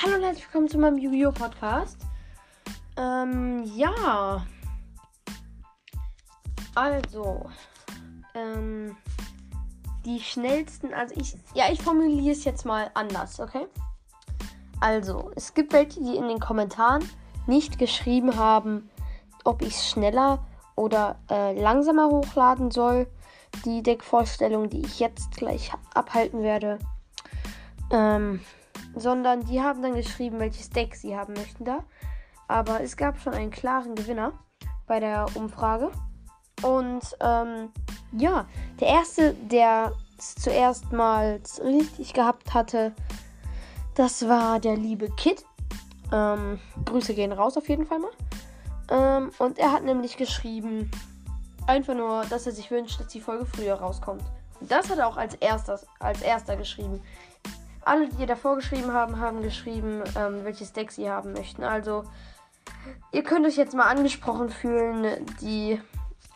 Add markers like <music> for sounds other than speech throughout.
Hallo und herzlich willkommen zu meinem Yu-Gi-Oh! Podcast. Ähm, ja. Also, ähm, die schnellsten, also ich, ja, ich formuliere es jetzt mal anders, okay? Also, es gibt welche, die in den Kommentaren nicht geschrieben haben, ob ich es schneller oder äh, langsamer hochladen soll. Die Deckvorstellung, die ich jetzt gleich abhalten werde. Ähm, sondern die haben dann geschrieben, welches Deck sie haben möchten da. Aber es gab schon einen klaren Gewinner bei der Umfrage. Und ähm, ja, der erste, der es zuerst mal richtig gehabt hatte, das war der liebe Kid. Ähm, Grüße gehen raus auf jeden Fall mal. Ähm, und er hat nämlich geschrieben, einfach nur, dass er sich wünscht, dass die Folge früher rauskommt. Und das hat er auch als, erstes, als erster geschrieben alle, die davor geschrieben haben, haben geschrieben, ähm, welches Deck sie haben möchten. Also, ihr könnt euch jetzt mal angesprochen fühlen, die,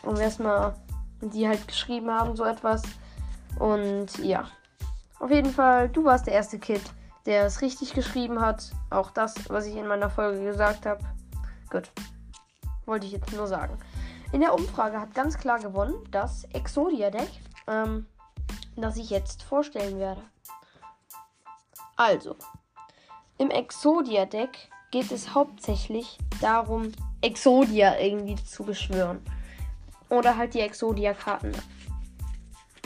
um erstmal, die halt geschrieben haben, so etwas. Und ja, auf jeden Fall, du warst der erste Kid, der es richtig geschrieben hat. Auch das, was ich in meiner Folge gesagt habe. Gut, wollte ich jetzt nur sagen. In der Umfrage hat ganz klar gewonnen das Exodia-Deck, ähm, das ich jetzt vorstellen werde. Also, im Exodia-Deck geht es hauptsächlich darum, Exodia irgendwie zu beschwören. Oder halt die Exodia-Karten.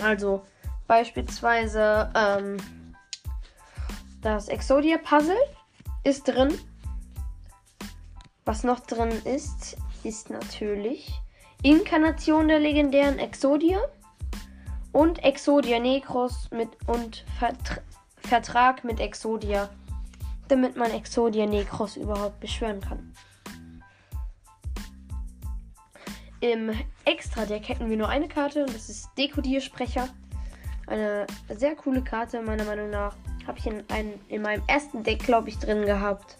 Also, beispielsweise ähm, das Exodia-Puzzle ist drin. Was noch drin ist, ist natürlich Inkarnation der legendären Exodia und Exodia Necros mit und Vertra Vertrag mit Exodia, damit man Exodia Necros überhaupt beschwören kann. Im Extra-Deck hätten wir nur eine Karte und das ist Dekodiersprecher. Eine sehr coole Karte, meiner Meinung nach. Habe ich in, ein, in meinem ersten Deck, glaube ich, drin gehabt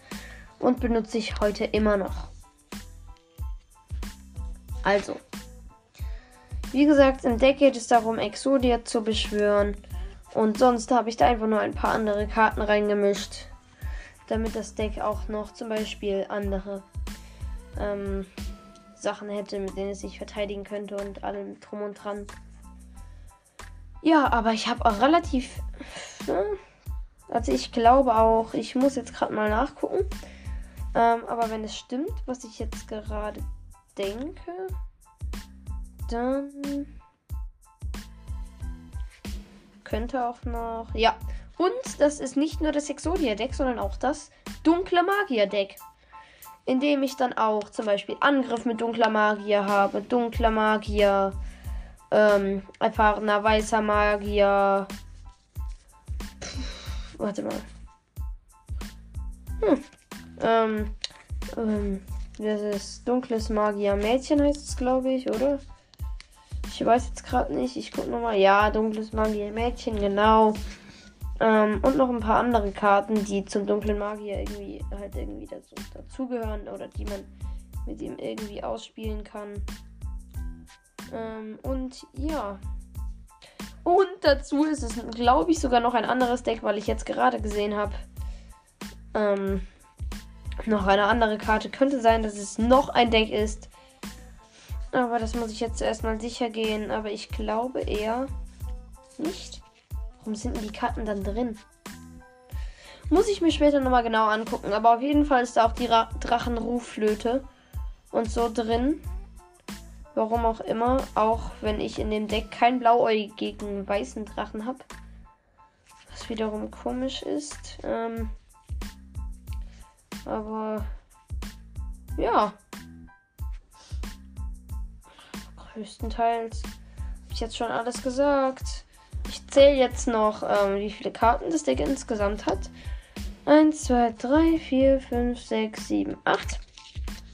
und benutze ich heute immer noch. Also, wie gesagt, im Deck geht es darum, Exodia zu beschwören. Und sonst habe ich da einfach nur ein paar andere Karten reingemischt. Damit das Deck auch noch zum Beispiel andere ähm, Sachen hätte, mit denen es sich verteidigen könnte und allem drum und dran. Ja, aber ich habe auch relativ. Ne? Also ich glaube auch, ich muss jetzt gerade mal nachgucken. Ähm, aber wenn es stimmt, was ich jetzt gerade denke, dann könnte auch noch. Ja. Und das ist nicht nur das Exodia-Deck, sondern auch das dunkle Magier-Deck. In dem ich dann auch zum Beispiel Angriff mit dunkler Magier habe, dunkler Magier, ähm, erfahrener weißer Magier. Pff, warte mal. Hm. Ähm, ähm, das ist dunkles Magier Mädchen heißt es, glaube ich, oder? Ich weiß jetzt gerade nicht. Ich gucke nochmal. Ja, dunkles Magier-Mädchen, genau. Ähm, und noch ein paar andere Karten, die zum dunklen Magier irgendwie halt irgendwie dazu, dazugehören oder die man mit ihm irgendwie ausspielen kann. Ähm, und ja. Und dazu ist es, glaube ich, sogar noch ein anderes Deck, weil ich jetzt gerade gesehen habe. Ähm, noch eine andere Karte. Könnte sein, dass es noch ein Deck ist. Aber das muss ich jetzt erstmal sicher gehen. Aber ich glaube eher nicht. Warum sind denn die Karten dann drin? Muss ich mir später nochmal genau angucken. Aber auf jeden Fall ist da auch die Ra Drachenrufflöte und so drin. Warum auch immer. Auch wenn ich in dem Deck keinen blauäugigen weißen Drachen habe. Was wiederum komisch ist. Ähm, aber ja. Größtenteils. Habe ich jetzt schon alles gesagt. Ich zähle jetzt noch, ähm, wie viele Karten das Deck insgesamt hat. 1, 2, 3, 4, 5, 6, 7, 8,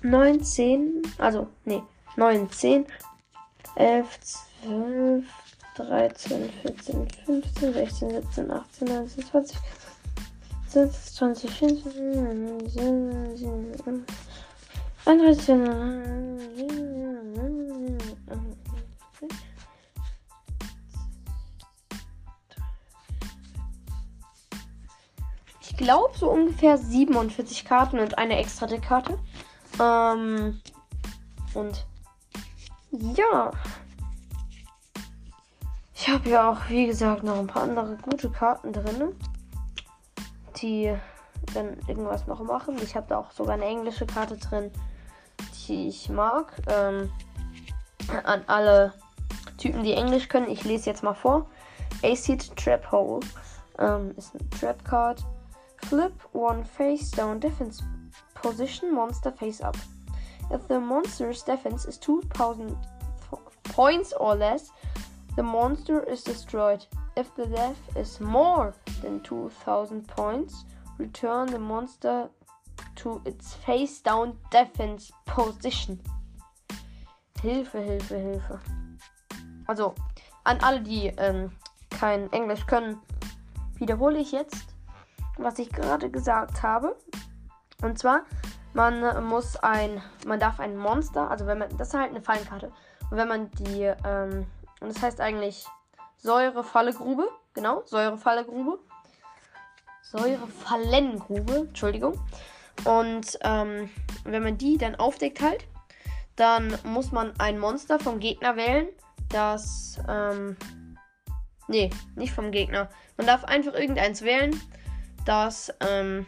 9, 10. Also, nee, 9, 10, 11, 12, 13, 14, 15, 16, 17, 18, 19, 20, 20, 20, 24, 31, glaube, so ungefähr 47 Karten und eine extra Deckkarte. Ähm, und ja. Ich habe ja auch, wie gesagt, noch ein paar andere gute Karten drin, die dann irgendwas noch machen. Ich habe da auch sogar eine englische Karte drin, die ich mag. Ähm, an alle Typen, die Englisch können. Ich lese jetzt mal vor. Acid Trap Hole ähm, ist eine Trap Card. Flip one face down defense position monster face up. If the monster's defense is 2000 points or less, the monster is destroyed. If the def is more than 2000 points, return the monster to its face down defense position. Hilfe, Hilfe, Hilfe. Also, an alle, die ähm, kein Englisch können, wiederhole ich jetzt, was ich gerade gesagt habe. Und zwar, man muss ein, man darf ein Monster, also wenn man, das ist halt eine Fallenkarte. Und wenn man die, ähm, und das heißt eigentlich Säurefallegrube, genau, Säurefallegrube. Säurefallengrube, Entschuldigung. Und ähm, wenn man die dann aufdeckt halt, dann muss man ein Monster vom Gegner wählen, das, ähm, nee, nicht vom Gegner. Man darf einfach irgendeins wählen, das, ähm,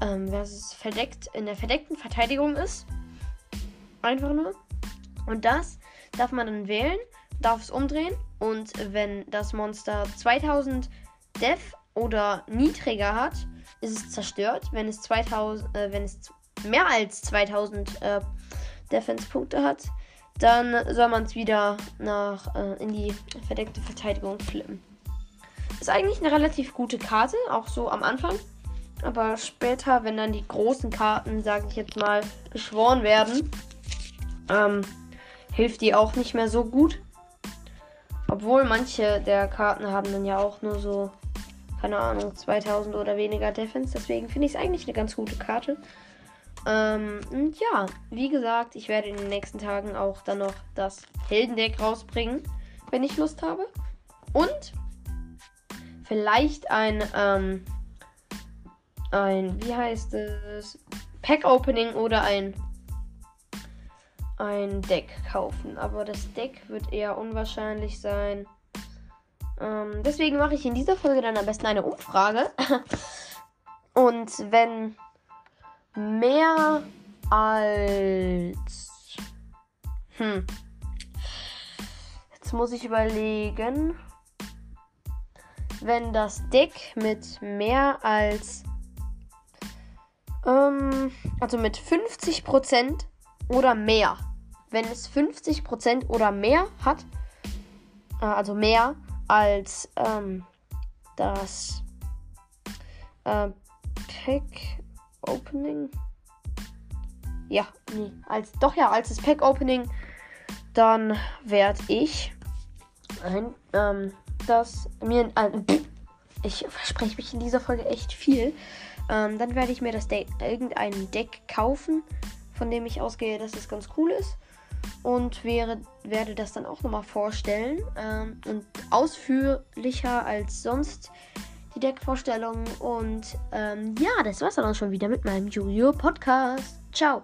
ähm, was verdeckt, in der verdeckten Verteidigung ist. Einfach nur. Und das darf man dann wählen, darf es umdrehen und wenn das Monster 2000 Def oder niedriger hat, ist es zerstört. Wenn es 2000, äh, wenn es mehr als 2000 äh, Defense-Punkte hat, dann soll man es wieder nach äh, in die verdeckte Verteidigung flippen. Ist eigentlich eine relativ gute Karte, auch so am Anfang. Aber später, wenn dann die großen Karten, sage ich jetzt mal, beschworen werden, ähm, hilft die auch nicht mehr so gut. Obwohl manche der Karten haben dann ja auch nur so, keine Ahnung, 2000 oder weniger Defense. Deswegen finde ich es eigentlich eine ganz gute Karte. Ähm, und ja, wie gesagt, ich werde in den nächsten Tagen auch dann noch das Heldendeck rausbringen, wenn ich Lust habe. Und vielleicht ein, ähm, ein, wie heißt es, Pack-Opening oder ein, ein Deck kaufen. Aber das Deck wird eher unwahrscheinlich sein. Ähm, deswegen mache ich in dieser Folge dann am besten eine Umfrage. <laughs> Und wenn mehr als. Hm. Jetzt muss ich überlegen. Wenn das Deck mit mehr als. Ähm, also mit 50% oder mehr. Wenn es 50% oder mehr hat. Äh, also mehr als ähm, das äh, Pack Opening. Ja, nee, als doch ja, als das Pack Opening, dann werde ich ein, ähm, das mir äh, <clears throat> ich verspreche mich in dieser Folge echt viel. Ähm, dann werde ich mir das Deck, irgendein Deck kaufen, von dem ich ausgehe, dass es ganz cool ist. Und wäre, werde das dann auch nochmal vorstellen. Ähm, und ausführlicher als sonst die Deckvorstellung. Und ähm, ja, das war's dann auch schon wieder mit meinem Julio Podcast. Ciao.